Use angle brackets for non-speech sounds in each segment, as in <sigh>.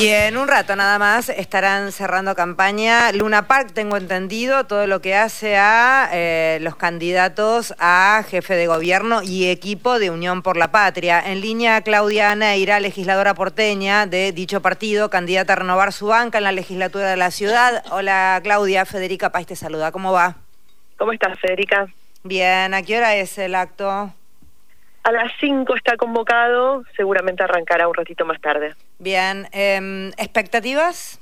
Y en un rato nada más estarán cerrando campaña. Luna Park, tengo entendido, todo lo que hace a eh, los candidatos a jefe de gobierno y equipo de Unión por la Patria. En línea, Claudia Neira, legisladora porteña de dicho partido, candidata a renovar su banca en la legislatura de la ciudad. Hola Claudia, Federica País te saluda. ¿Cómo va? ¿Cómo estás, Federica? Bien, ¿a qué hora es el acto? A las 5 está convocado, seguramente arrancará un ratito más tarde. Bien, eh, ¿expectativas?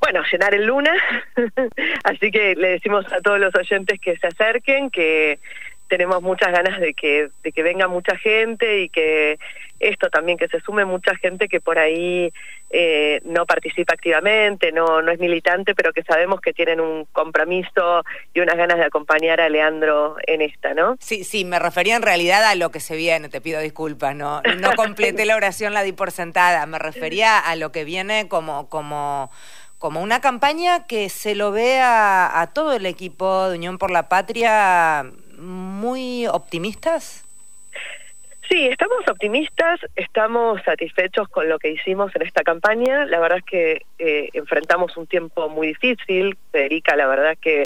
Bueno, llenar el Luna, <laughs> así que le decimos a todos los oyentes que se acerquen, que tenemos muchas ganas de que, de que venga mucha gente y que esto también, que se sume mucha gente que por ahí eh, no participa activamente, no, no es militante, pero que sabemos que tienen un compromiso y unas ganas de acompañar a Leandro en esta, ¿no? Sí, sí, me refería en realidad a lo que se viene, te pido disculpas, no, no completé la oración, la di por sentada, me refería a lo que viene como, como como una campaña que se lo ve a, a todo el equipo de Unión por la Patria muy optimistas? Sí, estamos optimistas, estamos satisfechos con lo que hicimos en esta campaña. La verdad es que eh, enfrentamos un tiempo muy difícil. Federica, la verdad es que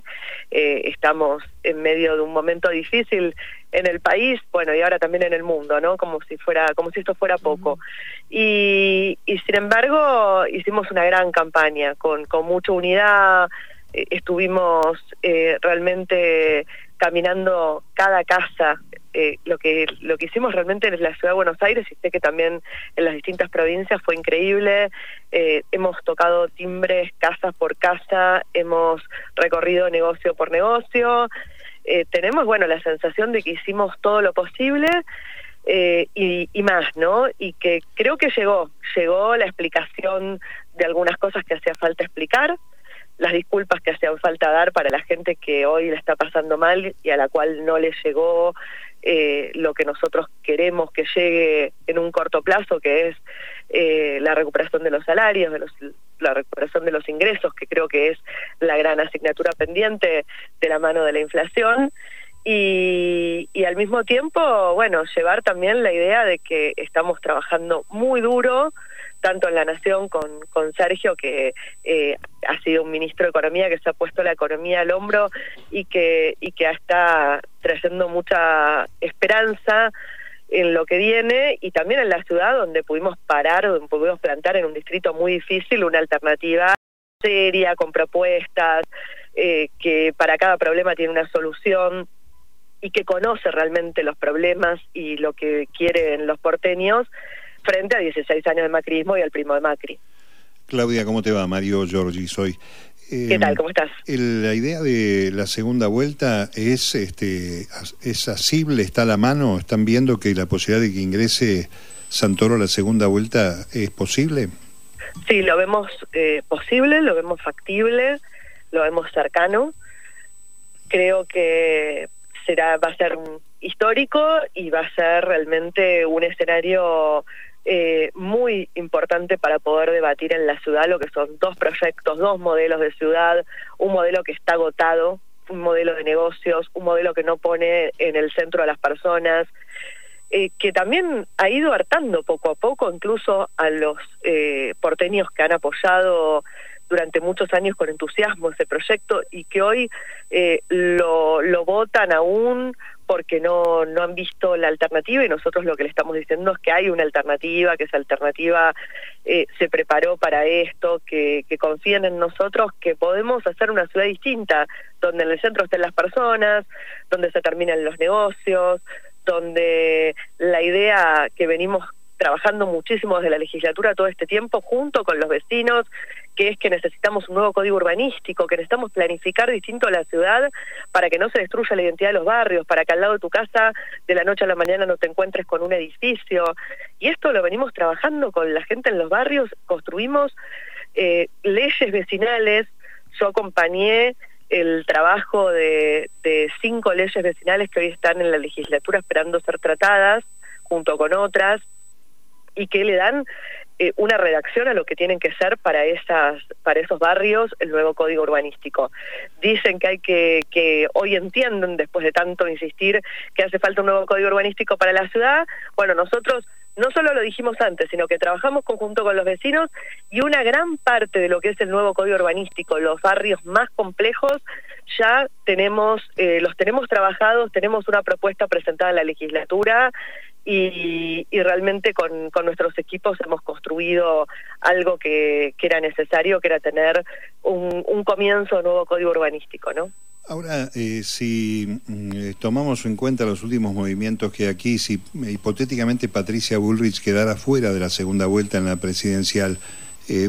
eh, estamos en medio de un momento difícil en el país, bueno, y ahora también en el mundo, ¿no? Como si fuera, como si esto fuera poco. y, y sin embargo, hicimos una gran campaña con, con mucha unidad. Eh, estuvimos realmente caminando cada casa. Eh, lo que lo que hicimos realmente en la ciudad de Buenos Aires y sé que también en las distintas provincias fue increíble. Eh, hemos tocado timbres casa por casa, hemos recorrido negocio por negocio. Eh, tenemos, bueno, la sensación de que hicimos todo lo posible y, y más, ¿no? Y que creo que llegó, llegó la explicación de algunas cosas que hacía falta explicar las disculpas que hacían falta dar para la gente que hoy la está pasando mal y a la cual no le llegó eh, lo que nosotros queremos que llegue en un corto plazo, que es eh, la recuperación de los salarios, de los, la recuperación de los ingresos, que creo que es la gran asignatura pendiente de la mano de la inflación. Y, y al mismo tiempo, bueno, llevar también la idea de que estamos trabajando muy duro, tanto en la Nación con, con Sergio, que eh, ha sido un ministro de Economía que se ha puesto la economía al hombro y que, y que está trayendo mucha esperanza en lo que viene y también en la ciudad donde pudimos parar, donde pudimos plantar en un distrito muy difícil una alternativa seria, con propuestas, eh, que para cada problema tiene una solución y que conoce realmente los problemas y lo que quieren los porteños frente a 16 años de macrismo y al primo de Macri. Claudia, ¿cómo te va? Mario Giorgi soy. ¿Qué tal? ¿Cómo estás? la idea de la segunda vuelta es este es asible, está a la mano, están viendo que la posibilidad de que ingrese Santoro a la segunda vuelta es posible. Sí, lo vemos eh, posible, lo vemos factible, lo vemos cercano. Creo que será va a ser un histórico y va a ser realmente un escenario eh, muy importante para poder debatir en la ciudad lo que son dos proyectos, dos modelos de ciudad, un modelo que está agotado, un modelo de negocios, un modelo que no pone en el centro a las personas, eh, que también ha ido hartando poco a poco incluso a los eh, porteños que han apoyado durante muchos años con entusiasmo ese proyecto y que hoy eh, lo, lo votan aún porque no, no han visto la alternativa y nosotros lo que le estamos diciendo es que hay una alternativa, que esa alternativa eh, se preparó para esto, que, que confíen en nosotros, que podemos hacer una ciudad distinta, donde en el centro estén las personas, donde se terminan los negocios, donde la idea que venimos trabajando muchísimo desde la legislatura todo este tiempo junto con los vecinos, que es que necesitamos un nuevo código urbanístico, que necesitamos planificar distinto la ciudad para que no se destruya la identidad de los barrios, para que al lado de tu casa de la noche a la mañana no te encuentres con un edificio. Y esto lo venimos trabajando con la gente en los barrios, construimos eh, leyes vecinales, yo acompañé el trabajo de, de cinco leyes vecinales que hoy están en la legislatura esperando ser tratadas junto con otras y que le dan eh, una redacción a lo que tienen que ser para esas para esos barrios el nuevo código urbanístico. Dicen que hay que que hoy entienden después de tanto insistir que hace falta un nuevo código urbanístico para la ciudad. Bueno, nosotros no solo lo dijimos antes, sino que trabajamos conjunto con los vecinos y una gran parte de lo que es el nuevo código urbanístico, los barrios más complejos, ya tenemos, eh, los tenemos trabajados, tenemos una propuesta presentada en la legislatura y, realmente con, nuestros equipos hemos construido algo que, era necesario, que era tener un, un comienzo nuevo código urbanístico, ¿no? Ahora, eh, si mm, eh, tomamos en cuenta los últimos movimientos que aquí, si eh, hipotéticamente Patricia Bullrich quedara fuera de la segunda vuelta en la presidencial,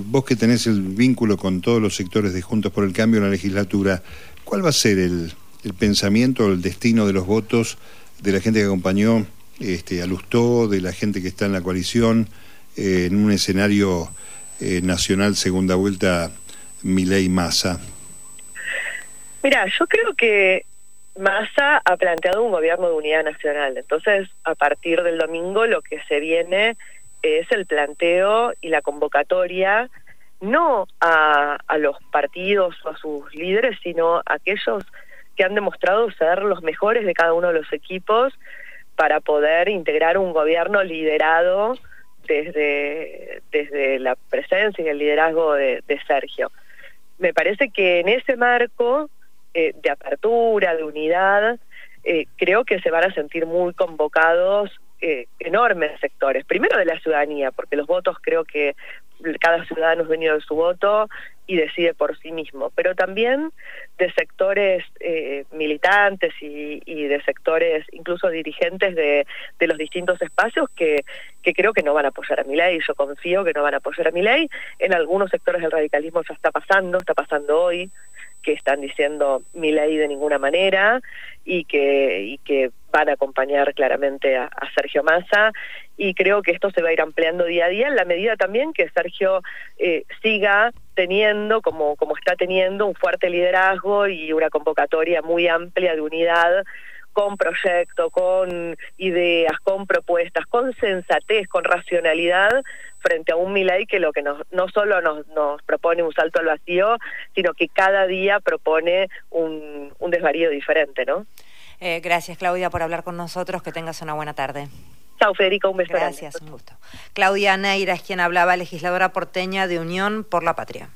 vos que tenés el vínculo con todos los sectores de Juntos por el Cambio en la legislatura, ¿cuál va a ser el, pensamiento, el destino de los votos de la gente que acompañó este, a de la gente que está en la coalición, en un escenario nacional segunda vuelta Milei-Massa? Mira, yo creo que Massa ha planteado un gobierno de unidad nacional. Entonces, a partir del domingo lo que se viene es el planteo y la convocatoria no a, a los partidos o a sus líderes, sino a aquellos que han demostrado ser los mejores de cada uno de los equipos para poder integrar un gobierno liderado desde, desde la presencia y el liderazgo de, Sergio. Me parece que en ese marco eh, de apertura, de unidad, eh, creo que se van a sentir muy convocados eh, enormes sectores. Primero de la ciudadanía, porque los votos creo que cada ciudadano es dueño de su voto y decide por sí mismo, pero también de sectores militantes y, de sectores, incluso dirigentes de, de los distintos espacios que, que creo que no van a apoyar a mi ley. Yo confío que no van a apoyar a mi ley. En algunos sectores del radicalismo ya está pasando, está pasando hoy que están diciendo mi ley de ninguna manera y que, y que van a acompañar claramente a, Sergio Massa. Y creo que esto se va a ir ampliando día a día en la medida también que Sergio eh, siga teniendo, como, como está teniendo, un fuerte liderazgo y una convocatoria muy amplia de unidad con proyecto, con ideas, con propuestas, con sensatez, con racionalidad frente a un Milay que lo que nos, no solo nos, nos propone un salto al vacío, sino que cada día propone un, un desvarío diferente, ¿no? Eh, gracias, Claudia, por hablar con nosotros. Que tengas una buena tarde. Chao, Federico, un beso. Gracias, un gusto. Claudia Neira es quien hablaba, legisladora porteña de Unión por la Patria.